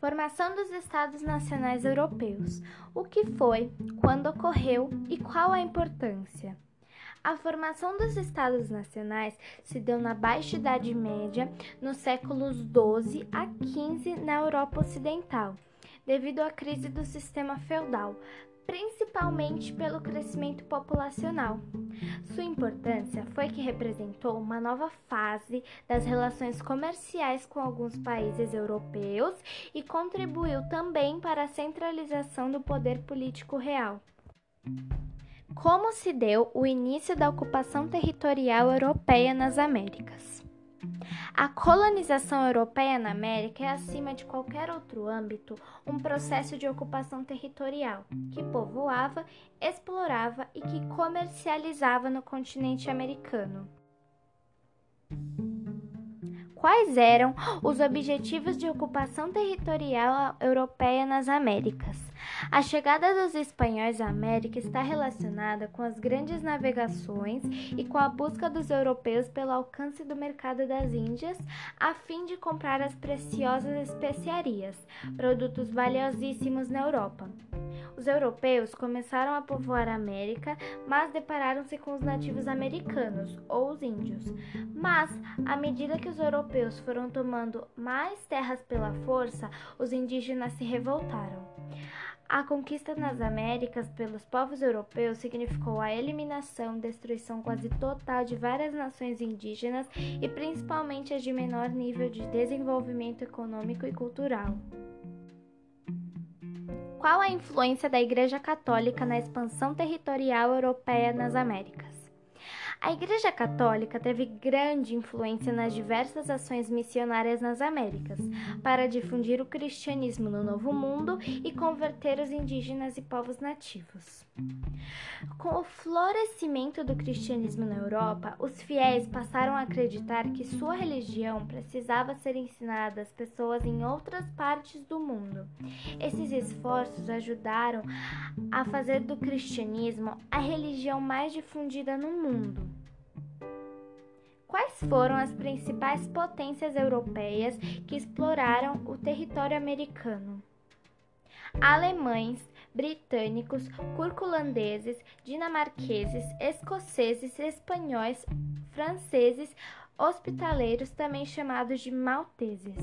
Formação dos Estados Nacionais Europeus. O que foi, quando ocorreu e qual a importância? A formação dos Estados Nacionais se deu na Baixa Idade Média, nos séculos XII a XV na Europa Ocidental, devido à crise do sistema feudal, principalmente pelo crescimento populacional. Sua importância foi que representou uma nova fase das relações comerciais com alguns países europeus e contribuiu também para a centralização do poder político real. Como se deu o início da ocupação territorial europeia nas Américas? A colonização europeia na América é, acima de qualquer outro âmbito, um processo de ocupação territorial que povoava, explorava e que comercializava no continente americano. Quais eram os objetivos de ocupação territorial europeia nas Américas? A chegada dos espanhóis à América está relacionada com as grandes navegações e com a busca dos europeus pelo alcance do mercado das Índias, a fim de comprar as preciosas especiarias, produtos valiosíssimos na Europa. Os europeus começaram a povoar a América, mas depararam-se com os nativos americanos, ou os índios. Mas, à medida que os europeus foram tomando mais terras pela força, os indígenas se revoltaram. A conquista nas Américas pelos povos europeus significou a eliminação, destruição quase total de várias nações indígenas e principalmente as de menor nível de desenvolvimento econômico e cultural. Qual a influência da Igreja Católica na expansão territorial europeia nas Américas? A Igreja Católica teve grande influência nas diversas ações missionárias nas Américas, para difundir o cristianismo no Novo Mundo e converter os indígenas e povos nativos. Com o florescimento do cristianismo na Europa, os fiéis passaram a acreditar que sua religião precisava ser ensinada às pessoas em outras partes do mundo. Esses esforços ajudaram a fazer do cristianismo a religião mais difundida no mundo. Quais foram as principais potências europeias que exploraram o território americano? Alemães, britânicos, curculandeses, dinamarqueses, escoceses, espanhóis, franceses, hospitaleiros, também chamados de malteses.